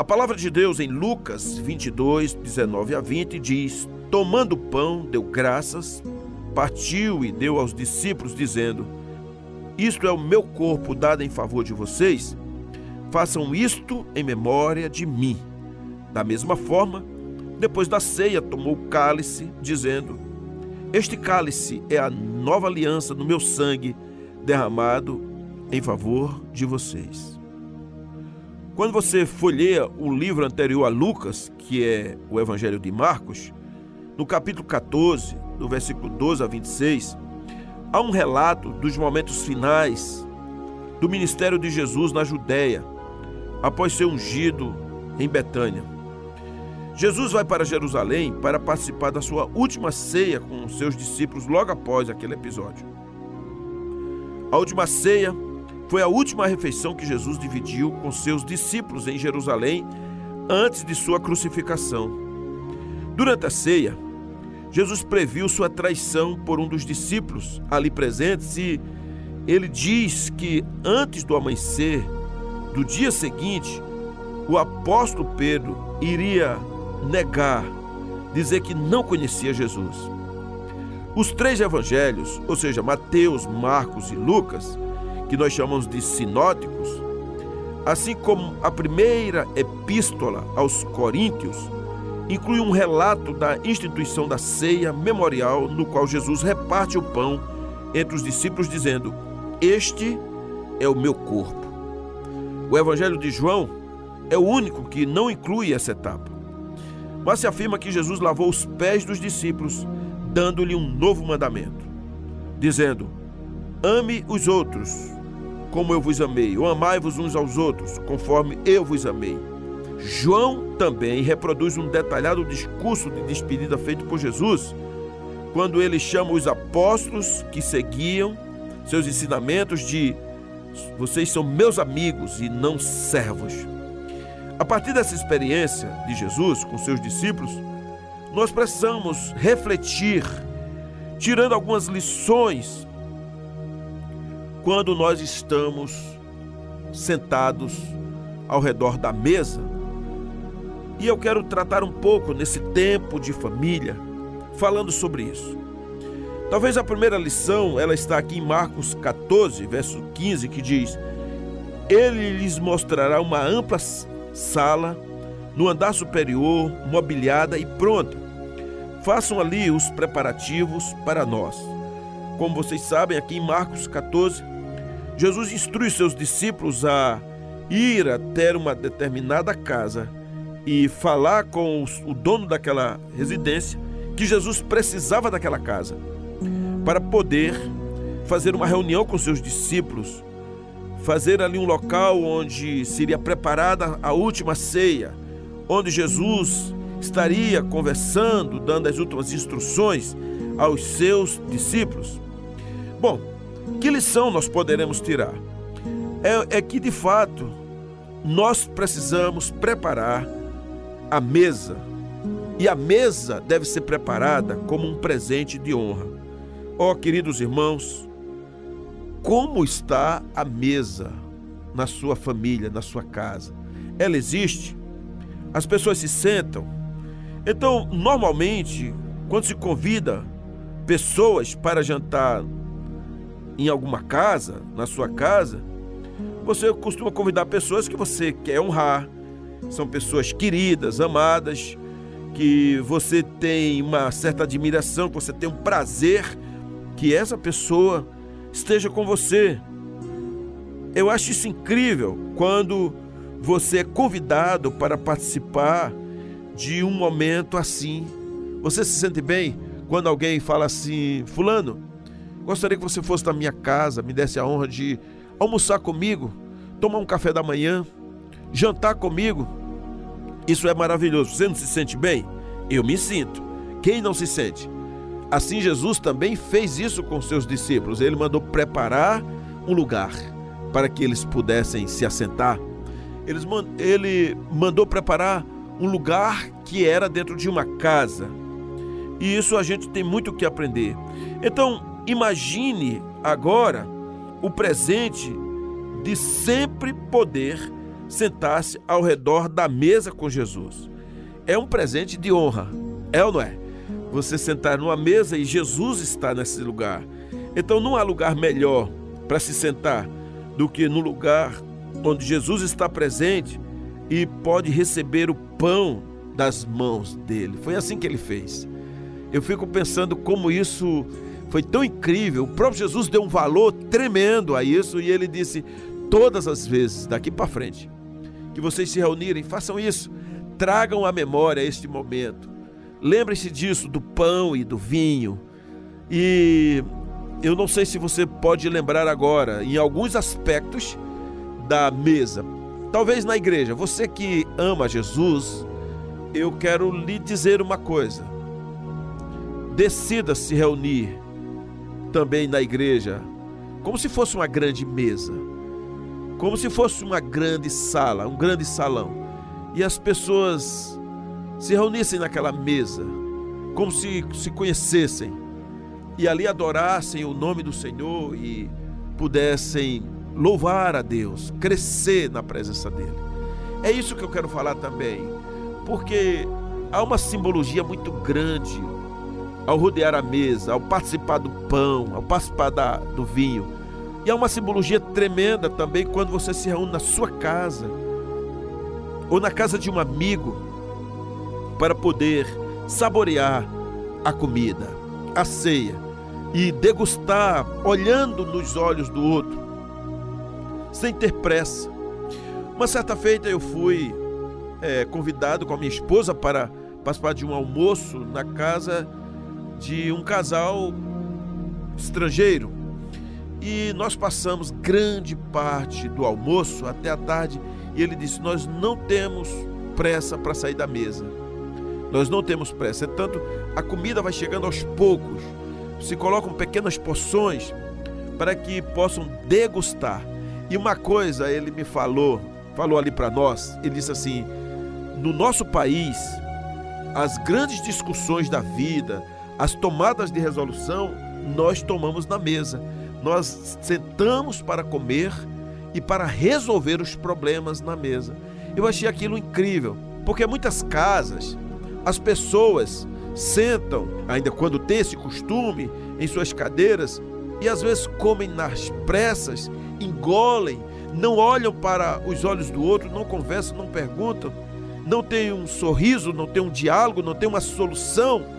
A palavra de Deus em Lucas 22, 19 a 20 diz: Tomando o pão, deu graças, partiu e deu aos discípulos, dizendo: Isto é o meu corpo dado em favor de vocês. Façam isto em memória de mim. Da mesma forma, depois da ceia, tomou o cálice, dizendo: Este cálice é a nova aliança no meu sangue, derramado em favor de vocês. Quando você folheia o livro anterior a Lucas, que é o Evangelho de Marcos, no capítulo 14, do versículo 12 a 26, há um relato dos momentos finais do ministério de Jesus na Judéia, após ser ungido em Betânia. Jesus vai para Jerusalém para participar da sua última ceia com seus discípulos logo após aquele episódio. A última ceia foi a última refeição que Jesus dividiu com seus discípulos em Jerusalém antes de sua crucificação. Durante a ceia, Jesus previu sua traição por um dos discípulos ali presentes e ele diz que antes do amanhecer do dia seguinte, o apóstolo Pedro iria negar, dizer que não conhecia Jesus. Os três evangelhos, ou seja, Mateus, Marcos e Lucas, que nós chamamos de sinóticos, assim como a primeira epístola aos Coríntios, inclui um relato da instituição da ceia memorial, no qual Jesus reparte o pão entre os discípulos, dizendo: Este é o meu corpo. O Evangelho de João é o único que não inclui essa etapa. Mas se afirma que Jesus lavou os pés dos discípulos, dando-lhe um novo mandamento, dizendo: Ame os outros como eu vos amei, ou amai-vos uns aos outros, conforme eu vos amei. João também reproduz um detalhado discurso de despedida feito por Jesus, quando ele chama os apóstolos que seguiam seus ensinamentos de vocês são meus amigos e não servos. A partir dessa experiência de Jesus com seus discípulos, nós precisamos refletir, tirando algumas lições quando nós estamos sentados ao redor da mesa. E eu quero tratar um pouco nesse tempo de família, falando sobre isso. Talvez a primeira lição, ela está aqui em Marcos 14, verso 15, que diz: Ele lhes mostrará uma ampla sala no andar superior, mobiliada e pronta. Façam ali os preparativos para nós. Como vocês sabem, aqui em Marcos 14, Jesus instrui seus discípulos a ir até uma determinada casa e falar com o dono daquela residência que Jesus precisava daquela casa para poder fazer uma reunião com seus discípulos, fazer ali um local onde seria preparada a última ceia, onde Jesus estaria conversando, dando as últimas instruções aos seus discípulos. Bom, que lição nós poderemos tirar? É, é, que, de fato, nós precisamos preparar a mesa. E a mesa deve ser preparada como um presente de honra. Ó, oh, queridos irmãos, como está a mesa na sua família, na sua casa? Ela existe? As pessoas se sentam? Então, normalmente, quando se convida pessoas para jantar em alguma casa, na sua casa, você costuma convidar pessoas que você quer honrar, são pessoas queridas, amadas, que você tem uma certa admiração, que você tem um prazer que essa pessoa esteja com você. Eu acho isso incrível quando você é convidado para participar de um momento assim. Você se sente bem quando alguém fala assim: Fulano, Gostaria que você fosse na minha casa, me desse a honra de almoçar comigo, tomar um café da manhã, jantar comigo. Isso é maravilhoso. Você não se sente bem? Eu me sinto. Quem não se sente? Assim, Jesus também fez isso com seus discípulos. Ele mandou preparar um lugar para que eles pudessem se assentar. Ele mandou preparar um lugar que era dentro de uma casa. E isso a gente tem muito o que aprender. Então, Imagine agora o presente de sempre poder sentar-se ao redor da mesa com Jesus. É um presente de honra, é ou não é? Você sentar numa mesa e Jesus está nesse lugar. Então não há lugar melhor para se sentar do que no lugar onde Jesus está presente e pode receber o pão das mãos dele. Foi assim que ele fez. Eu fico pensando como isso foi tão incrível. O próprio Jesus deu um valor tremendo a isso e ele disse: todas as vezes daqui para frente que vocês se reunirem, façam isso. Tragam à memória este momento. Lembrem-se disso, do pão e do vinho. E eu não sei se você pode lembrar agora, em alguns aspectos da mesa. Talvez na igreja, você que ama Jesus, eu quero lhe dizer uma coisa. Decida se reunir também na igreja, como se fosse uma grande mesa, como se fosse uma grande sala, um grande salão, e as pessoas se reunissem naquela mesa, como se se conhecessem, e ali adorassem o nome do Senhor e pudessem louvar a Deus, crescer na presença dele. É isso que eu quero falar também, porque há uma simbologia muito grande ao rodear a mesa, ao participar do pão, ao participar da, do vinho. E há uma simbologia tremenda também quando você se reúne na sua casa ou na casa de um amigo para poder saborear a comida, a ceia e degustar olhando nos olhos do outro, sem ter pressa. Uma certa feita eu fui é, convidado com a minha esposa para participar de um almoço na casa de um casal estrangeiro. E nós passamos grande parte do almoço até a tarde e ele disse: Nós não temos pressa para sair da mesa. Nós não temos pressa. É tanto a comida vai chegando aos poucos. Se colocam pequenas porções para que possam degustar. E uma coisa ele me falou, falou ali para nós, ele disse assim: no nosso país, as grandes discussões da vida, as tomadas de resolução nós tomamos na mesa. Nós sentamos para comer e para resolver os problemas na mesa. Eu achei aquilo incrível, porque muitas casas as pessoas sentam, ainda quando tem esse costume, em suas cadeiras e às vezes comem nas pressas, engolem, não olham para os olhos do outro, não conversam, não perguntam, não tem um sorriso, não tem um diálogo, não tem uma solução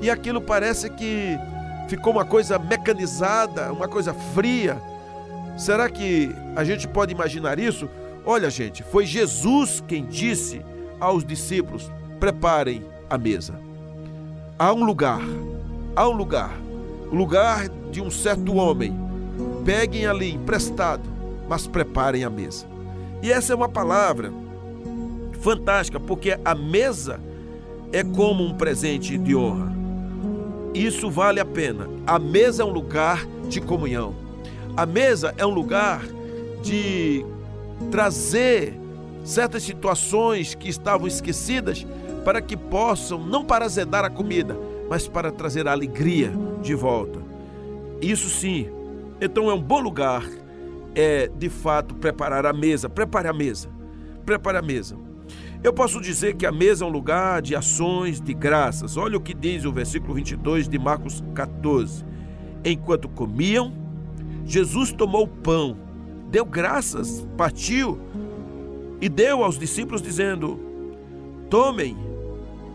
e aquilo parece que ficou uma coisa mecanizada, uma coisa fria. Será que a gente pode imaginar isso? Olha, gente, foi Jesus quem disse aos discípulos: preparem a mesa. Há um lugar, há um lugar, o lugar de um certo homem. Peguem ali emprestado, mas preparem a mesa. E essa é uma palavra fantástica, porque a mesa é como um presente de honra isso vale a pena. A mesa é um lugar de comunhão. A mesa é um lugar de trazer certas situações que estavam esquecidas para que possam, não para azedar a comida, mas para trazer a alegria de volta. Isso sim. Então é um bom lugar, é de fato preparar a mesa. Prepare a mesa. Prepare a mesa. Eu posso dizer que a mesa é um lugar de ações de graças. Olha o que diz o versículo 22 de Marcos 14. Enquanto comiam, Jesus tomou o pão, deu graças, partiu e deu aos discípulos, dizendo: Tomem,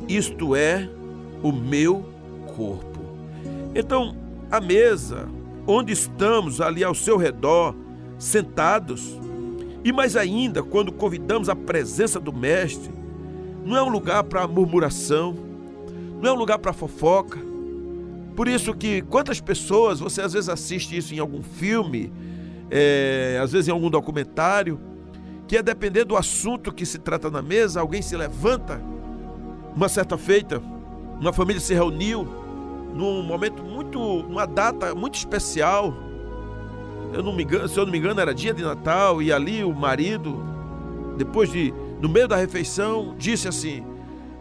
isto é o meu corpo. Então, a mesa, onde estamos ali ao seu redor, sentados, e mais ainda, quando convidamos a presença do Mestre, não é um lugar para murmuração, não é um lugar para fofoca. Por isso que quantas pessoas, você às vezes assiste isso em algum filme, é, às vezes em algum documentário, que é depender do assunto que se trata na mesa, alguém se levanta, uma certa feita, uma família se reuniu num momento muito, numa data muito especial, eu não me engano, se eu não me engano, era dia de Natal, e ali o marido, depois de, no meio da refeição, disse assim: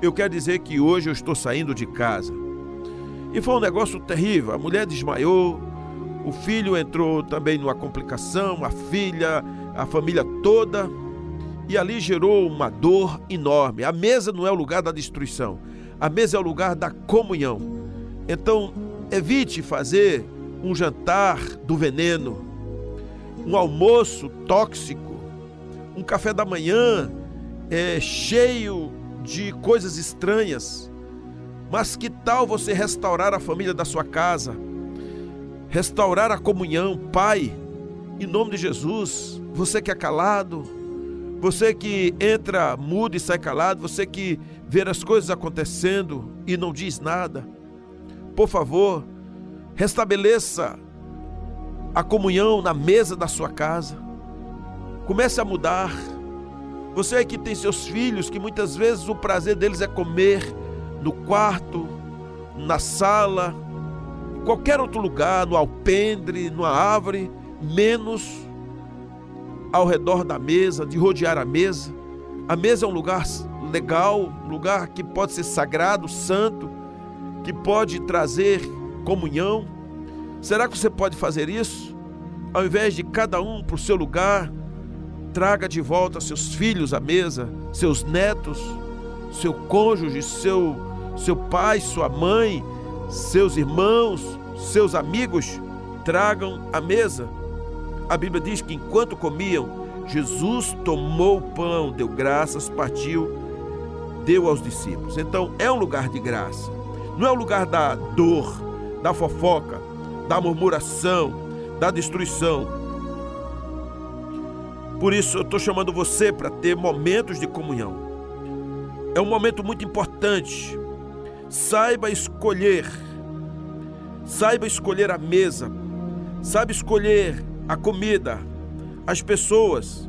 Eu quero dizer que hoje eu estou saindo de casa. E foi um negócio terrível. A mulher desmaiou, o filho entrou também numa complicação, a filha, a família toda. e ali gerou uma dor enorme. A mesa não é o lugar da destruição, a mesa é o lugar da comunhão. Então, evite fazer um jantar do veneno, um almoço tóxico, um café da manhã é, cheio de coisas estranhas. Mas que tal você restaurar a família da sua casa? Restaurar a comunhão, Pai, em nome de Jesus. Você que é calado, você que entra mudo e sai calado, você que vê as coisas acontecendo e não diz nada. Por favor, restabeleça a comunhão na mesa da sua casa. Comece a mudar. Você que tem seus filhos, que muitas vezes o prazer deles é comer no quarto, na sala, em qualquer outro lugar, no alpendre, numa árvore, menos ao redor da mesa, de rodear a mesa. A mesa é um lugar legal, um lugar que pode ser sagrado, santo, que pode trazer comunhão. Será que você pode fazer isso? Ao invés de cada um para o seu lugar, traga de volta seus filhos à mesa, seus netos, seu cônjuge, seu, seu pai, sua mãe, seus irmãos, seus amigos, tragam à mesa. A Bíblia diz que enquanto comiam, Jesus tomou o pão, deu graças, partiu, deu aos discípulos. Então é um lugar de graça. Não é um lugar da dor, da fofoca, da murmuração, da destruição. Por isso eu estou chamando você para ter momentos de comunhão. É um momento muito importante. Saiba escolher. Saiba escolher a mesa. Saiba escolher a comida, as pessoas.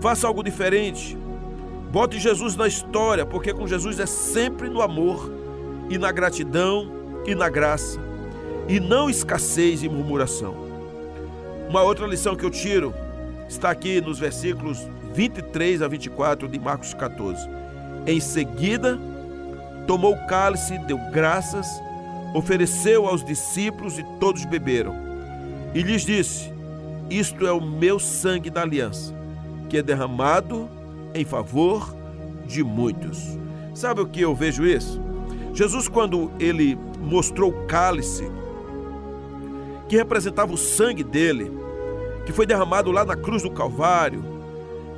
Faça algo diferente. Bote Jesus na história, porque com Jesus é sempre no amor e na gratidão e na graça e não escassez e murmuração. Uma outra lição que eu tiro está aqui nos versículos 23 a 24 de Marcos 14. Em seguida, tomou o cálice, deu graças, ofereceu aos discípulos e todos beberam. E lhes disse: Isto é o meu sangue da aliança, que é derramado em favor de muitos. Sabe o que eu vejo isso? Jesus, quando ele mostrou o cálice que representava o sangue dele, que foi derramado lá na cruz do Calvário,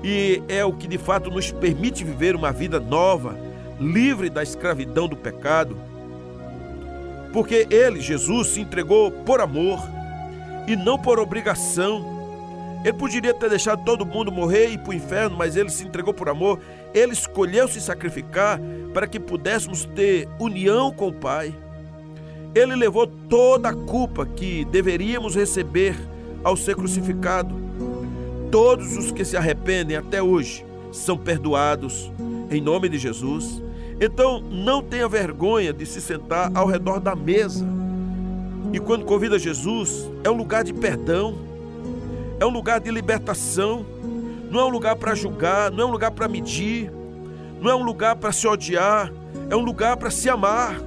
e é o que de fato nos permite viver uma vida nova, livre da escravidão do pecado. Porque ele, Jesus, se entregou por amor e não por obrigação. Ele poderia ter deixado todo mundo morrer e ir para o inferno, mas ele se entregou por amor. Ele escolheu se sacrificar para que pudéssemos ter união com o Pai. Ele levou toda a culpa que deveríamos receber ao ser crucificado. Todos os que se arrependem até hoje são perdoados em nome de Jesus. Então, não tenha vergonha de se sentar ao redor da mesa. E quando convida Jesus, é um lugar de perdão, é um lugar de libertação, não é um lugar para julgar, não é um lugar para medir, não é um lugar para se odiar, é um lugar para se amar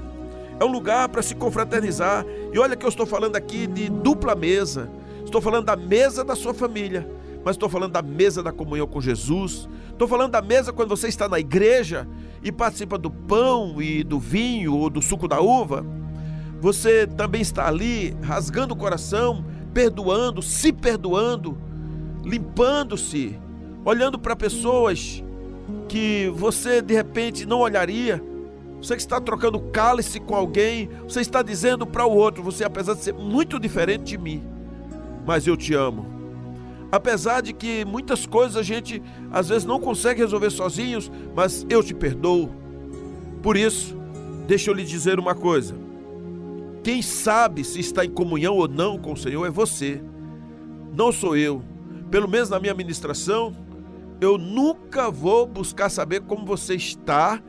é um lugar para se confraternizar. E olha que eu estou falando aqui de dupla mesa. Estou falando da mesa da sua família, mas estou falando da mesa da comunhão com Jesus. Estou falando da mesa quando você está na igreja e participa do pão e do vinho ou do suco da uva. Você também está ali rasgando o coração, perdoando, se perdoando, limpando-se, olhando para pessoas que você de repente não olharia você que está trocando cálice com alguém, você está dizendo para o outro: você, apesar de ser muito diferente de mim, mas eu te amo. Apesar de que muitas coisas a gente às vezes não consegue resolver sozinhos, mas eu te perdoo. Por isso, deixa eu lhe dizer uma coisa: quem sabe se está em comunhão ou não com o Senhor é você, não sou eu. Pelo menos na minha ministração, eu nunca vou buscar saber como você está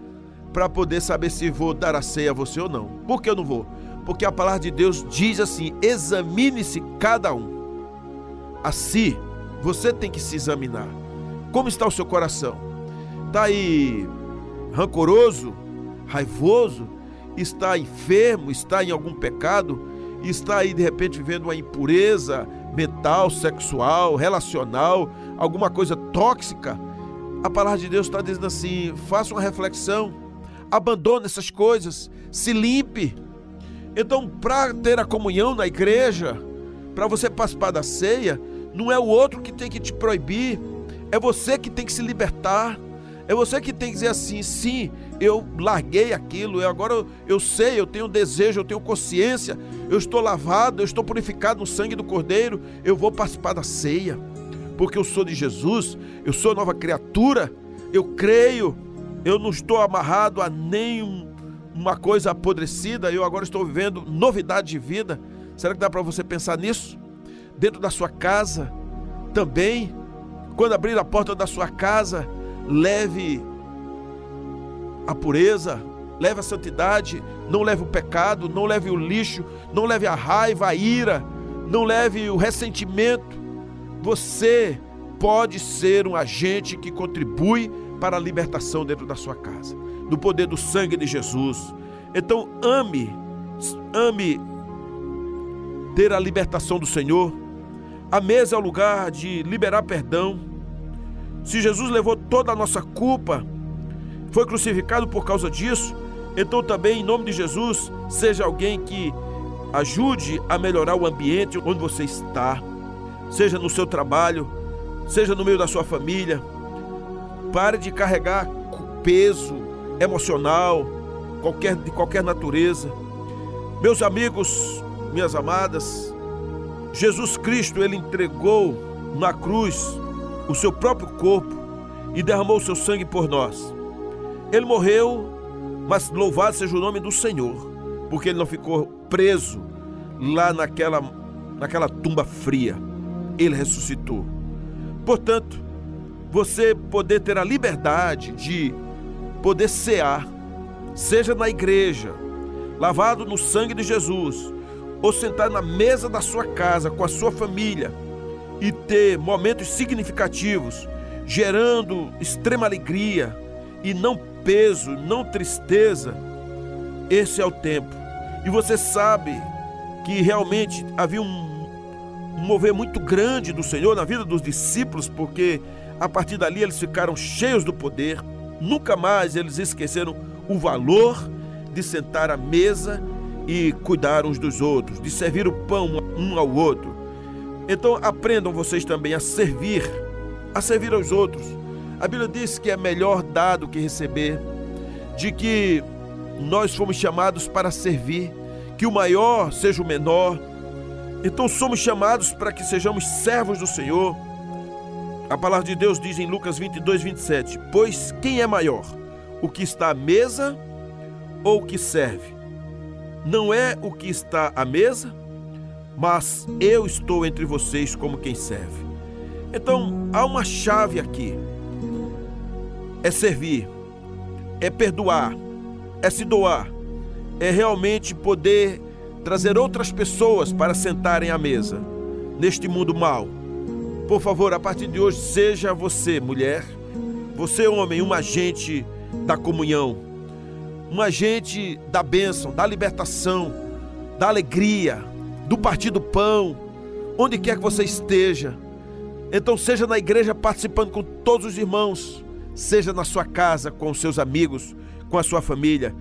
para poder saber se vou dar a ceia a você ou não. Por que eu não vou? Porque a palavra de Deus diz assim: examine-se cada um. Assim, você tem que se examinar. Como está o seu coração? Está aí rancoroso, raivoso? Está enfermo? Está em algum pecado? Está aí de repente vivendo uma impureza mental, sexual, relacional, alguma coisa tóxica? a palavra de Deus está dizendo assim: faça uma reflexão, abandone essas coisas, se limpe. Então, para ter a comunhão na igreja, para você participar da ceia, não é o outro que tem que te proibir, é você que tem que se libertar. É você que tem que dizer assim: sim, eu larguei aquilo, eu agora eu, eu sei, eu tenho desejo, eu tenho consciência, eu estou lavado, eu estou purificado no sangue do Cordeiro, eu vou participar da ceia, porque eu sou de Jesus, eu sou nova criatura, eu creio, eu não estou amarrado a nenhuma coisa apodrecida, eu agora estou vivendo novidade de vida. Será que dá para você pensar nisso? Dentro da sua casa também, quando abrir a porta da sua casa, leve a pureza, leve a santidade, não leve o pecado, não leve o lixo, não leve a raiva, a ira, não leve o ressentimento. Você pode ser um agente que contribui para a libertação dentro da sua casa, do poder do sangue de Jesus. Então ame, ame ter a libertação do Senhor. A mesa é o lugar de liberar perdão, se Jesus levou toda a nossa culpa, foi crucificado por causa disso, então também, em nome de Jesus, seja alguém que ajude a melhorar o ambiente onde você está, seja no seu trabalho, seja no meio da sua família. Pare de carregar peso emocional, qualquer, de qualquer natureza. Meus amigos, minhas amadas, Jesus Cristo, ele entregou na cruz o seu próprio corpo e derramou o seu sangue por nós. Ele morreu, mas louvado seja o nome do Senhor, porque ele não ficou preso lá naquela, naquela tumba fria. Ele ressuscitou. Portanto, você poder ter a liberdade de poder cear, seja na igreja, lavado no sangue de Jesus, ou sentar na mesa da sua casa com a sua família e ter momentos significativos, gerando extrema alegria e não peso, não tristeza, esse é o tempo. E você sabe que realmente havia um, um mover muito grande do Senhor na vida dos discípulos, porque a partir dali eles ficaram cheios do poder, nunca mais eles esqueceram o valor de sentar à mesa e cuidar uns dos outros, de servir o pão um ao outro. Então aprendam vocês também a servir, a servir aos outros. A Bíblia diz que é melhor dar do que receber, de que nós fomos chamados para servir, que o maior seja o menor. Então somos chamados para que sejamos servos do Senhor. A palavra de Deus diz em Lucas 22, 27: Pois quem é maior, o que está à mesa ou o que serve? Não é o que está à mesa, mas eu estou entre vocês como quem serve. Então há uma chave aqui: é servir, é perdoar, é se doar, é realmente poder trazer outras pessoas para sentarem à mesa neste mundo mal. Por favor, a partir de hoje, seja você, mulher, você, homem, um agente da comunhão, um agente da bênção, da libertação, da alegria, do Partido Pão, onde quer que você esteja. Então, seja na igreja participando com todos os irmãos, seja na sua casa com os seus amigos, com a sua família.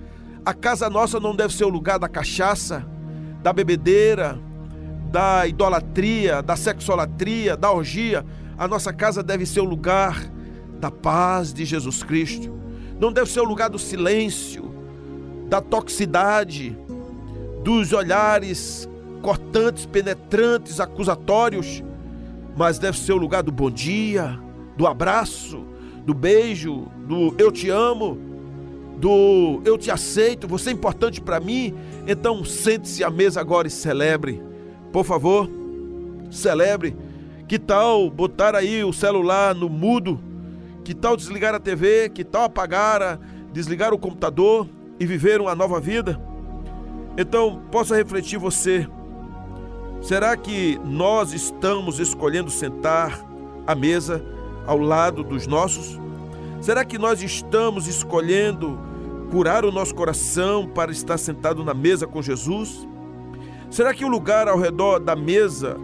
A casa nossa não deve ser o lugar da cachaça, da bebedeira, da idolatria, da sexolatria, da orgia. A nossa casa deve ser o lugar da paz de Jesus Cristo. Não deve ser o lugar do silêncio, da toxicidade, dos olhares cortantes, penetrantes, acusatórios, mas deve ser o lugar do bom dia, do abraço, do beijo, do eu te amo, do eu te aceito, você é importante para mim. Então sente-se à mesa agora e celebre. Por favor, celebre. Que tal botar aí o celular no mudo? Que tal desligar a TV? Que tal apagar, desligar o computador e viver uma nova vida? Então, possa refletir você Será que nós estamos escolhendo sentar à mesa ao lado dos nossos? Será que nós estamos escolhendo curar o nosso coração para estar sentado na mesa com Jesus? Será que o lugar ao redor da mesa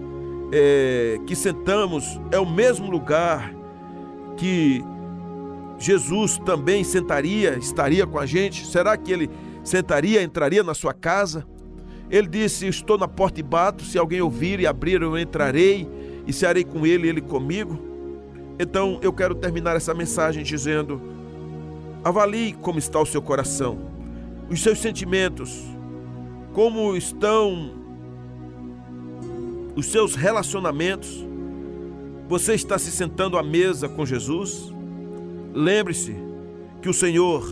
é, que sentamos é o mesmo lugar que Jesus também sentaria, estaria com a gente? Será que ele sentaria, entraria na sua casa? Ele disse: Estou na porta e bato, se alguém ouvir e abrir, eu entrarei e cearei com ele e ele comigo. Então eu quero terminar essa mensagem dizendo: avalie como está o seu coração, os seus sentimentos, como estão os seus relacionamentos. Você está se sentando à mesa com Jesus? Lembre-se que o Senhor,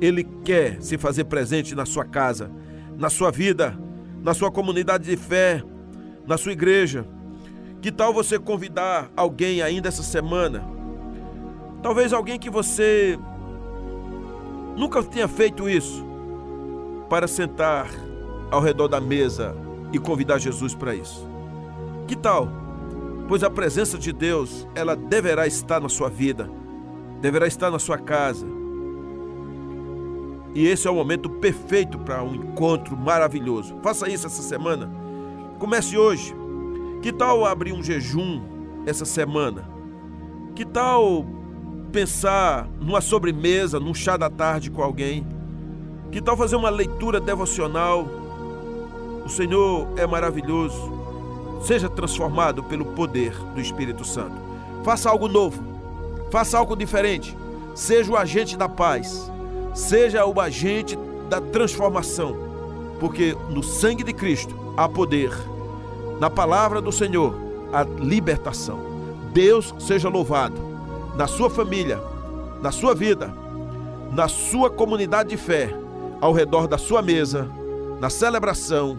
Ele quer se fazer presente na sua casa, na sua vida na sua comunidade de fé, na sua igreja. Que tal você convidar alguém ainda essa semana? Talvez alguém que você nunca tenha feito isso, para sentar ao redor da mesa e convidar Jesus para isso. Que tal? Pois a presença de Deus, ela deverá estar na sua vida, deverá estar na sua casa e esse é o momento perfeito para um encontro maravilhoso. Faça isso essa semana. Comece hoje. Que tal abrir um jejum essa semana? Que tal pensar numa sobremesa, num chá da tarde com alguém? Que tal fazer uma leitura devocional? O Senhor é maravilhoso. Seja transformado pelo poder do Espírito Santo. Faça algo novo. Faça algo diferente. Seja o agente da paz seja o agente da transformação, porque no sangue de Cristo há poder, na palavra do Senhor há libertação. Deus seja louvado na sua família, na sua vida, na sua comunidade de fé, ao redor da sua mesa, na celebração,